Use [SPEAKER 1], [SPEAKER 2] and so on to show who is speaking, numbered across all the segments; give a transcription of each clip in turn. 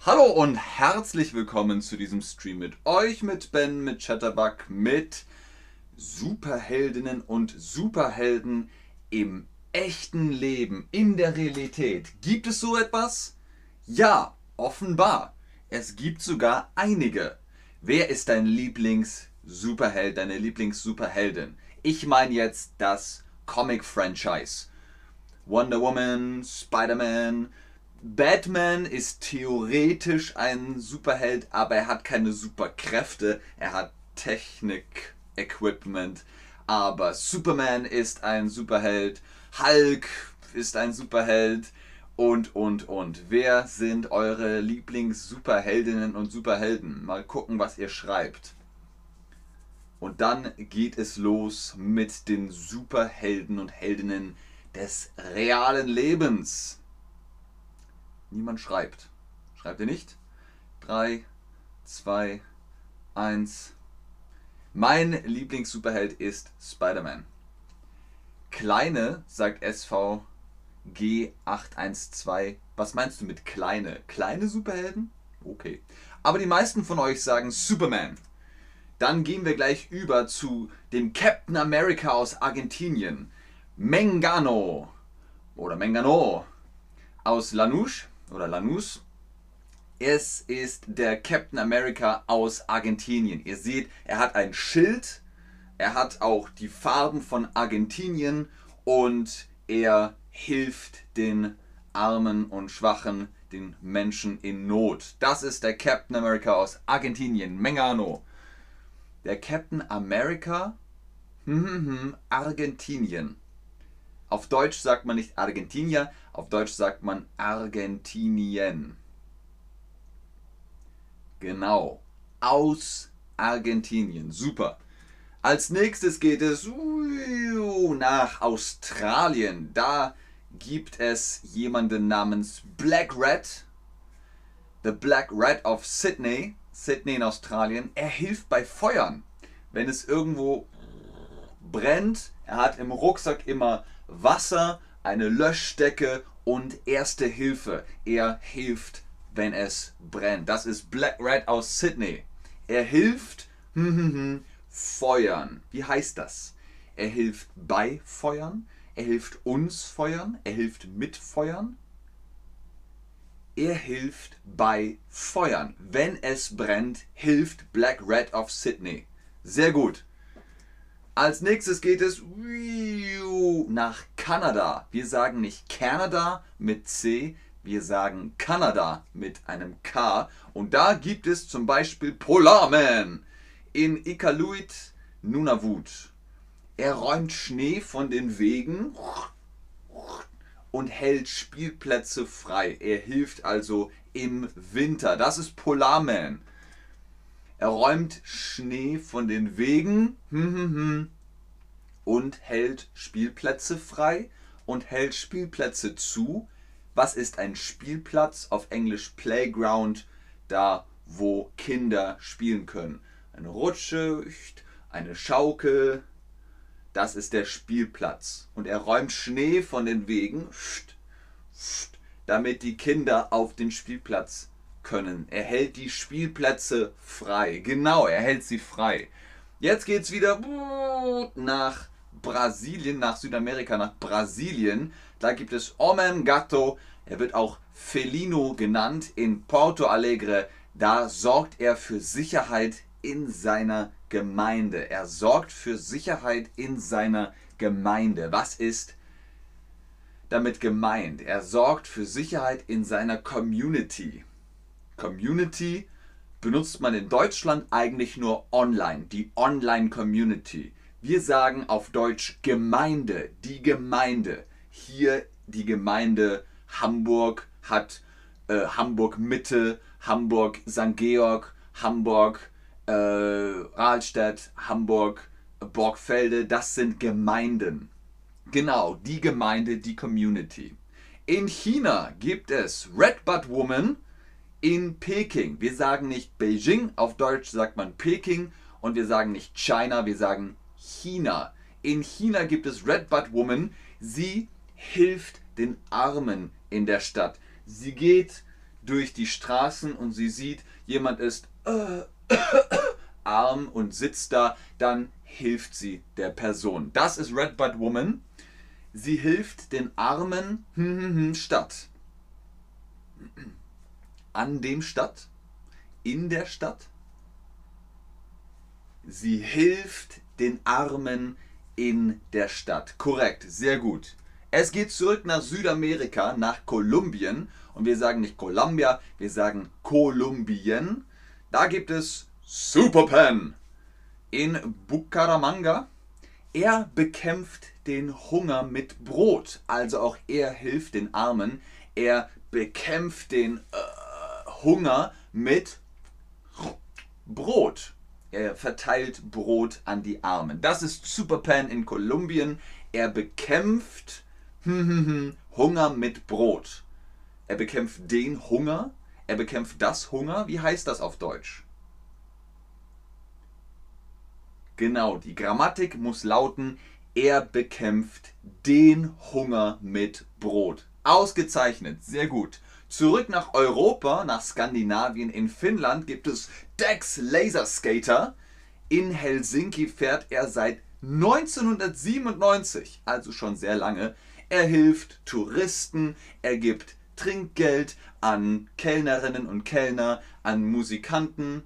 [SPEAKER 1] Hallo und herzlich willkommen zu diesem Stream mit euch, mit Ben, mit Chatterbug, mit Superheldinnen und Superhelden im echten Leben, in der Realität. Gibt es so etwas? Ja, offenbar. Es gibt sogar einige. Wer ist dein Lieblings-Superheld, deine Lieblings-Superheldin? Ich meine jetzt das Comic-Franchise. Wonder Woman, Spider-Man. Batman ist theoretisch ein Superheld, aber er hat keine Superkräfte. Er hat Technik, Equipment. Aber Superman ist ein Superheld. Hulk ist ein Superheld. Und, und, und. Wer sind eure Lieblings-Superheldinnen und Superhelden? Mal gucken, was ihr schreibt. Und dann geht es los mit den Superhelden und Heldinnen des realen Lebens. Niemand schreibt. Schreibt ihr nicht? 3, 2, 1. Mein Lieblings-Superheld ist Spider-Man. Kleine, sagt SV G812. Was meinst du mit kleine? Kleine Superhelden? Okay. Aber die meisten von euch sagen Superman. Dann gehen wir gleich über zu dem Captain America aus Argentinien. Mengano oder Mengano aus Lanús oder Lanús. Es ist der Captain America aus Argentinien. Ihr seht, er hat ein Schild, er hat auch die Farben von Argentinien und er hilft den Armen und Schwachen, den Menschen in Not. Das ist der Captain America aus Argentinien, Mengano. Der Captain America, hm, hm, hm, Argentinien. Auf Deutsch sagt man nicht Argentinier, auf Deutsch sagt man Argentinien. Genau, aus Argentinien. Super. Als nächstes geht es nach Australien. Da gibt es jemanden namens Black Red. The Black Red of Sydney. Sydney in Australien. Er hilft bei Feuern. Wenn es irgendwo brennt, er hat im Rucksack immer Wasser, eine Löschdecke und erste Hilfe. Er hilft, wenn es brennt. Das ist Black Red aus Sydney. Er hilft hm, hm, hm, Feuern. Wie heißt das? Er hilft bei Feuern, er hilft uns feuern, er hilft mit Feuern. Er hilft bei Feuern. Wenn es brennt, hilft Black Red of Sydney. Sehr gut. Als nächstes geht es nach Kanada. Wir sagen nicht Kanada mit C, wir sagen Kanada mit einem K. Und da gibt es zum Beispiel Polarman in Iqaluit, Nunavut. Er räumt Schnee von den Wegen und hält Spielplätze frei. Er hilft also im Winter. Das ist Polarman. Er räumt Schnee von den Wegen hm, hm, hm, und hält Spielplätze frei und hält Spielplätze zu. Was ist ein Spielplatz? Auf Englisch Playground, da wo Kinder spielen können. Eine Rutsche, eine Schaukel, das ist der Spielplatz. Und er räumt Schnee von den Wegen, damit die Kinder auf den Spielplatz können. Er hält die Spielplätze frei. Genau, er hält sie frei. Jetzt geht es wieder nach Brasilien, nach Südamerika, nach Brasilien. Da gibt es Homem Gato. Er wird auch Felino genannt in Porto Alegre. Da sorgt er für Sicherheit in seiner Gemeinde. Er sorgt für Sicherheit in seiner Gemeinde. Was ist damit gemeint? Er sorgt für Sicherheit in seiner Community. Community benutzt man in Deutschland eigentlich nur online, die Online-Community. Wir sagen auf Deutsch Gemeinde, die Gemeinde. Hier die Gemeinde Hamburg hat äh, Hamburg Mitte, Hamburg St. Georg, Hamburg äh, Rahlstedt, Hamburg, Borgfelde, das sind Gemeinden. Genau, die Gemeinde, die Community. In China gibt es Red Bud Woman in Peking. Wir sagen nicht Beijing, auf Deutsch sagt man Peking und wir sagen nicht China, wir sagen China. In China gibt es Red Bud Woman. Sie hilft den Armen in der Stadt. Sie geht durch die Straßen und sie sieht, jemand ist äh, arm und sitzt da, dann hilft sie der Person. Das ist Redbud Woman. Sie hilft den Armen hm, hm, hm, Stadt. An dem Stadt, in der Stadt. Sie hilft den Armen in der Stadt. Korrekt, sehr gut. Es geht zurück nach Südamerika, nach Kolumbien. Und wir sagen nicht Columbia, wir sagen Kolumbien. Da gibt es Superpen in Bucaramanga. Er bekämpft den Hunger mit Brot. Also auch er hilft den Armen. Er bekämpft den äh, Hunger mit Brot. Er verteilt Brot an die Armen. Das ist Superpan in Kolumbien. Er bekämpft Hunger mit Brot. Er bekämpft den Hunger. Er bekämpft das Hunger. Wie heißt das auf Deutsch? Genau, die Grammatik muss lauten, er bekämpft den Hunger mit Brot. Ausgezeichnet, sehr gut. Zurück nach Europa, nach Skandinavien. In Finnland gibt es Dex Laser Skater. In Helsinki fährt er seit 1997, also schon sehr lange. Er hilft Touristen, er gibt Trinkgeld an Kellnerinnen und Kellner, an Musikanten,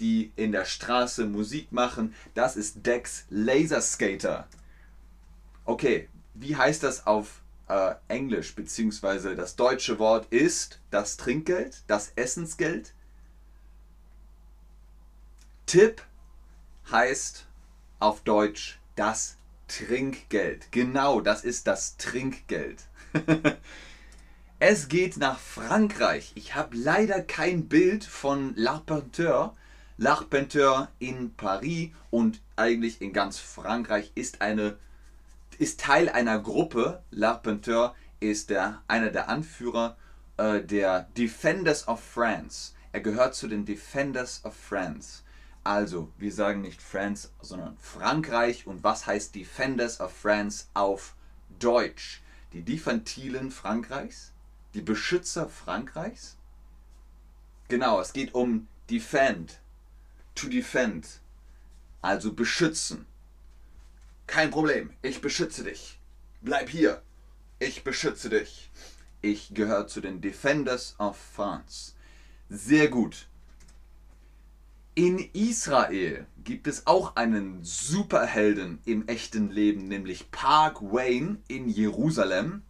[SPEAKER 1] die in der Straße Musik machen. Das ist Dex Laserskater. Okay, wie heißt das auf äh, Englisch, beziehungsweise das deutsche Wort ist das Trinkgeld, das Essensgeld. Tipp heißt auf Deutsch das Trinkgeld. Genau, das ist das Trinkgeld. es geht nach Frankreich. Ich habe leider kein Bild von L'Arpenteur, L'Arpenteur in Paris und eigentlich in ganz Frankreich ist eine ist Teil einer Gruppe. L'Arpenteur ist der, einer der Anführer äh, der Defenders of France. Er gehört zu den Defenders of France. Also, wir sagen nicht France, sondern Frankreich. Und was heißt Defenders of France auf Deutsch? Die Defantilen Frankreichs? Die Beschützer Frankreichs? Genau, es geht um Defend to defend, also beschützen. Kein Problem, ich beschütze dich. Bleib hier, ich beschütze dich. Ich gehöre zu den Defenders of France. Sehr gut. In Israel gibt es auch einen Superhelden im echten Leben, nämlich Park Wayne in Jerusalem.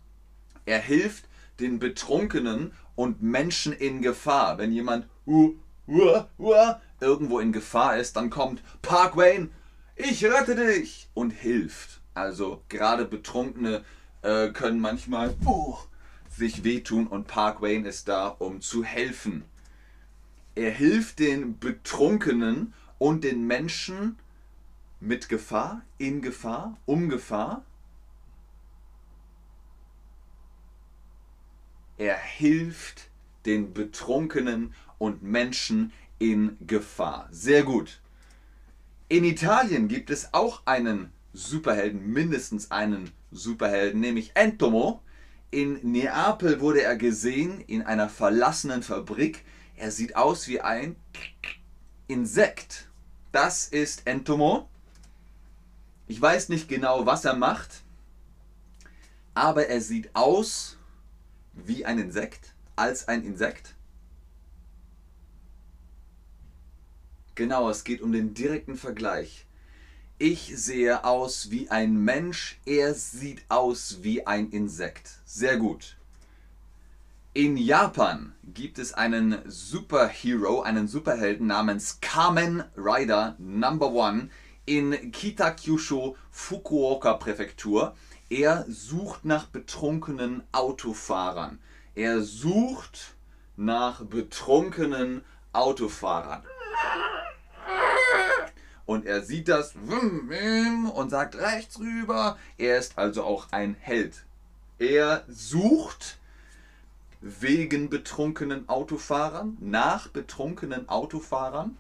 [SPEAKER 1] Er hilft den Betrunkenen und Menschen in Gefahr. Wenn jemand uh, uh, uh, irgendwo in Gefahr ist, dann kommt Park Wayne, ich rette dich und hilft. Also gerade Betrunkene äh, können manchmal uh, sich wehtun und Park Wayne ist da, um zu helfen. Er hilft den Betrunkenen und den Menschen mit Gefahr, in Gefahr, um Gefahr. Er hilft den Betrunkenen und Menschen in Gefahr. Sehr gut. In Italien gibt es auch einen Superhelden, mindestens einen Superhelden, nämlich Entomo. In Neapel wurde er gesehen in einer verlassenen Fabrik. Er sieht aus wie ein Insekt. Das ist Entomo. Ich weiß nicht genau, was er macht, aber er sieht aus wie ein Insekt, als ein Insekt. Genau, es geht um den direkten Vergleich. Ich sehe aus wie ein Mensch, er sieht aus wie ein Insekt. Sehr gut. In Japan gibt es einen Superhero, einen Superhelden namens Kamen Rider Number One in Kitakyushu, Fukuoka Präfektur. Er sucht nach betrunkenen Autofahrern. Er sucht nach betrunkenen Autofahrern. Und er sieht das und sagt rechts rüber. Er ist also auch ein Held. Er sucht wegen betrunkenen Autofahrern, nach betrunkenen Autofahrern.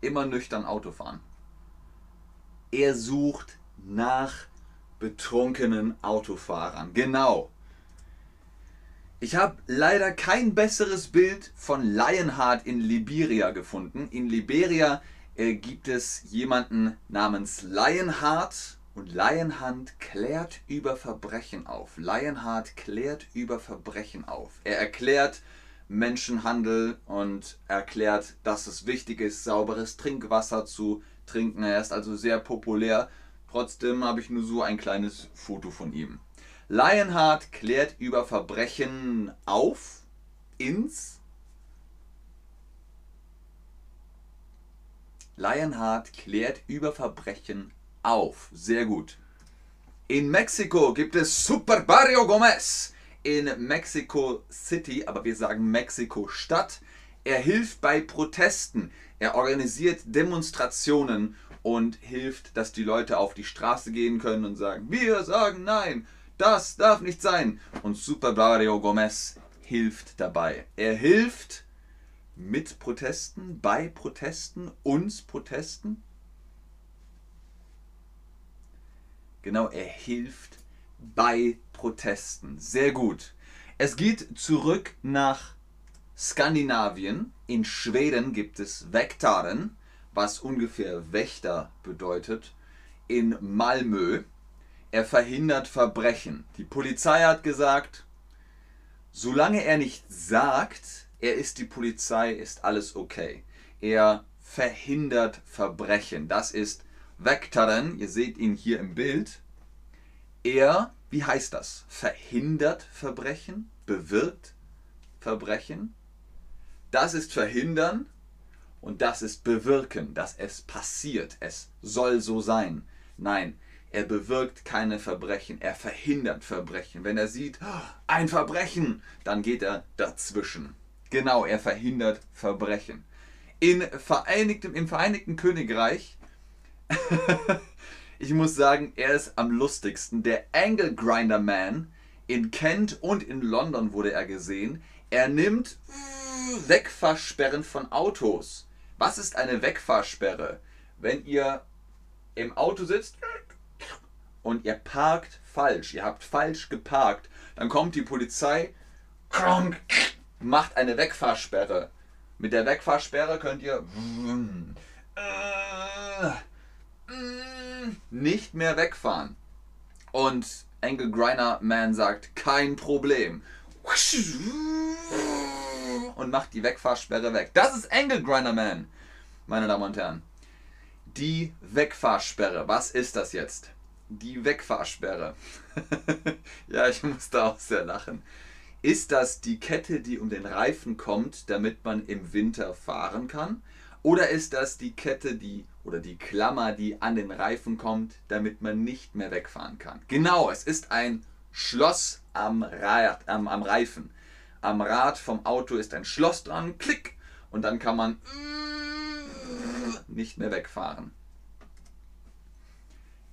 [SPEAKER 1] Immer nüchtern Autofahren. Er sucht nach betrunkenen Autofahrern. Genau. Ich habe leider kein besseres Bild von Lionheart in Liberia gefunden. In Liberia äh, gibt es jemanden namens Lionheart und Lionheart klärt über Verbrechen auf. Lionheart klärt über Verbrechen auf. Er erklärt Menschenhandel und erklärt, dass es wichtig ist, sauberes Trinkwasser zu trinken. Er ist also sehr populär. Trotzdem habe ich nur so ein kleines Foto von ihm. Lionheart klärt über Verbrechen auf ins Lionheart klärt über Verbrechen auf. Sehr gut. In Mexiko gibt es Super Barrio Gomez. In Mexico City, aber wir sagen Mexiko Stadt. Er hilft bei Protesten. Er organisiert Demonstrationen und hilft, dass die Leute auf die Straße gehen können und sagen, wir sagen nein, das darf nicht sein. Und Super Barrio Gomez hilft dabei. Er hilft mit Protesten, bei Protesten, uns Protesten. Genau, er hilft bei Protesten. Sehr gut. Es geht zurück nach Skandinavien. In Schweden gibt es Väktaren, was ungefähr Wächter bedeutet. In Malmö. Er verhindert Verbrechen. Die Polizei hat gesagt, solange er nicht sagt, er ist die Polizei, ist alles okay. Er verhindert Verbrechen. Das ist Vektaren, ihr seht ihn hier im Bild. Er, wie heißt das? Verhindert Verbrechen, bewirkt Verbrechen. Das ist verhindern und das ist bewirken, dass es passiert. Es soll so sein. Nein, er bewirkt keine Verbrechen, er verhindert Verbrechen. Wenn er sieht, ein Verbrechen, dann geht er dazwischen. Genau, er verhindert Verbrechen. In Vereinigtem, Im Vereinigten Königreich, ich muss sagen, er ist am lustigsten. Der Angle Grinder Man in Kent und in London wurde er gesehen. Er nimmt Wegfahrsperren von Autos. Was ist eine Wegfahrsperre? Wenn ihr im Auto sitzt und ihr parkt falsch, ihr habt falsch geparkt, dann kommt die Polizei, macht eine Wegfahrsperre. Mit der Wegfahrsperre könnt ihr nicht mehr wegfahren. Und Angle Griner Man sagt, kein Problem. Und macht die Wegfahrsperre weg. Das ist Angle Griner Man, meine Damen und Herren. Die Wegfahrsperre, was ist das jetzt? Die Wegfahrsperre. ja, ich musste auch sehr lachen. Ist das die Kette, die um den Reifen kommt, damit man im Winter fahren kann? Oder ist das die Kette, die oder die Klammer, die an den Reifen kommt, damit man nicht mehr wegfahren kann? Genau, es ist ein Schloss am, Rad, am, am Reifen. Am Rad vom Auto ist ein Schloss dran, klick, und dann kann man nicht mehr wegfahren.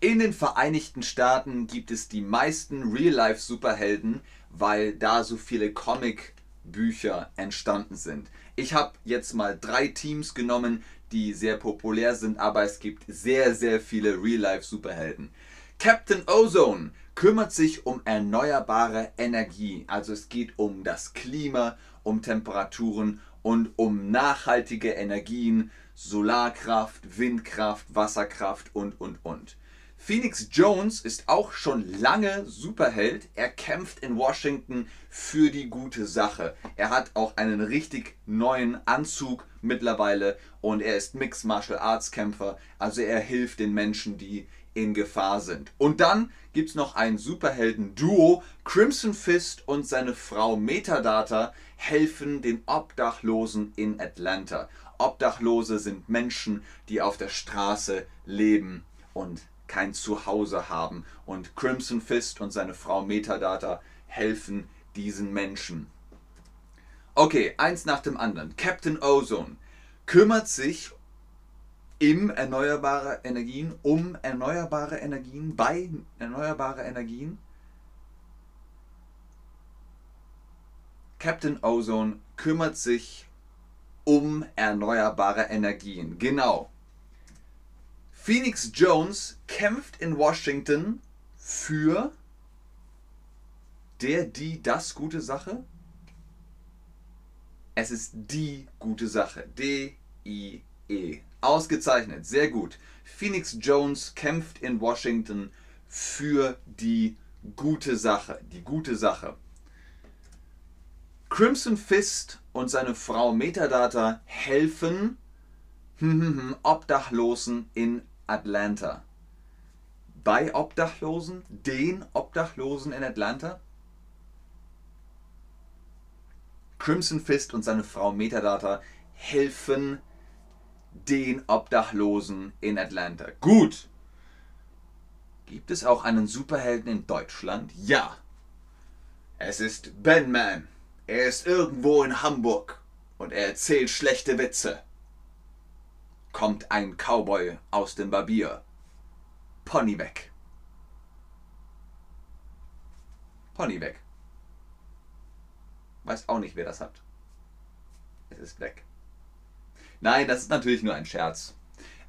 [SPEAKER 1] In den Vereinigten Staaten gibt es die meisten Real-Life-Superhelden, weil da so viele Comic-Bücher entstanden sind. Ich habe jetzt mal drei Teams genommen, die sehr populär sind, aber es gibt sehr, sehr viele Real-Life-Superhelden. Captain Ozone kümmert sich um erneuerbare Energie. Also es geht um das Klima, um Temperaturen und um nachhaltige Energien, Solarkraft, Windkraft, Wasserkraft und, und, und. Phoenix Jones ist auch schon lange Superheld. Er kämpft in Washington für die gute Sache. Er hat auch einen richtig neuen Anzug mittlerweile und er ist Mixed Martial Arts Kämpfer. Also er hilft den Menschen, die in Gefahr sind. Und dann gibt es noch ein Superhelden-Duo. Crimson Fist und seine Frau Metadata helfen den Obdachlosen in Atlanta. Obdachlose sind Menschen, die auf der Straße leben und kein Zuhause haben. Und Crimson Fist und seine Frau Metadata helfen diesen Menschen. Okay, eins nach dem anderen. Captain Ozone kümmert sich im erneuerbare Energien, um erneuerbare Energien, bei erneuerbare Energien. Captain Ozone kümmert sich um erneuerbare Energien. Genau. Phoenix Jones kämpft in Washington für der, die, das gute Sache? Es ist die gute Sache. D-I-E. Ausgezeichnet, sehr gut. Phoenix Jones kämpft in Washington für die gute Sache. Die gute Sache. Crimson Fist und seine Frau Metadata helfen Obdachlosen in Atlanta. Bei Obdachlosen? Den Obdachlosen in Atlanta? Crimson Fist und seine Frau Metadata helfen den Obdachlosen in Atlanta. Gut. Gibt es auch einen Superhelden in Deutschland? Ja. Es ist Batman. Er ist irgendwo in Hamburg und er erzählt schlechte Witze. Kommt ein Cowboy aus dem Barbier. Pony weg. Pony weg. Weiß auch nicht, wer das hat. Es ist weg. Nein, das ist natürlich nur ein Scherz.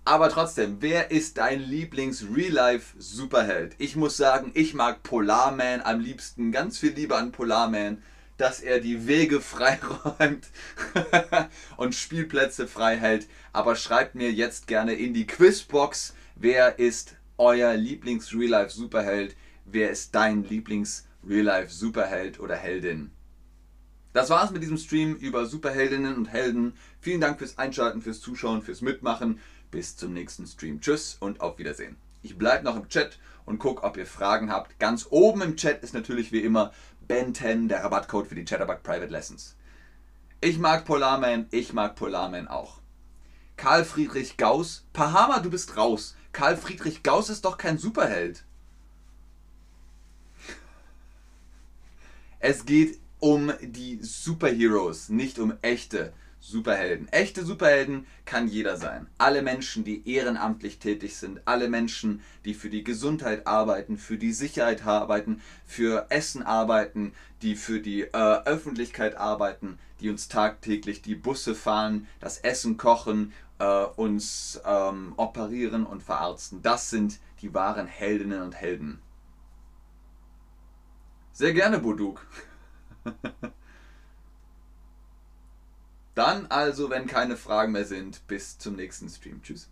[SPEAKER 1] Aber trotzdem, wer ist dein Lieblings-Real-Life-Superheld? Ich muss sagen, ich mag Polarman am liebsten. Ganz viel Liebe an Polarman, dass er die Wege freiräumt und Spielplätze frei hält. Aber schreibt mir jetzt gerne in die Quizbox, wer ist euer Lieblings-Real-Life-Superheld? Wer ist dein Lieblings-Real-Life-Superheld oder Heldin? Das war's mit diesem Stream über Superheldinnen und Helden. Vielen Dank fürs Einschalten, fürs Zuschauen, fürs Mitmachen. Bis zum nächsten Stream. Tschüss und auf Wiedersehen. Ich bleibe noch im Chat und gucke, ob ihr Fragen habt. Ganz oben im Chat ist natürlich wie immer Ben10, der Rabattcode für die Chatterbug Private Lessons. Ich mag Polarman, ich mag Polarman auch. Karl Friedrich Gauss, Pahama, du bist raus. Karl Friedrich Gauss ist doch kein Superheld. Es geht um die Superheroes, nicht um echte Superhelden. Echte Superhelden kann jeder sein. Alle Menschen, die ehrenamtlich tätig sind, alle Menschen, die für die Gesundheit arbeiten, für die Sicherheit arbeiten, für Essen arbeiten, die für die äh, Öffentlichkeit arbeiten, die uns tagtäglich die Busse fahren, das Essen kochen, äh, uns ähm, operieren und verarzten. Das sind die wahren Heldinnen und Helden. Sehr gerne, Boduk. Dann also, wenn keine Fragen mehr sind, bis zum nächsten Stream. Tschüss.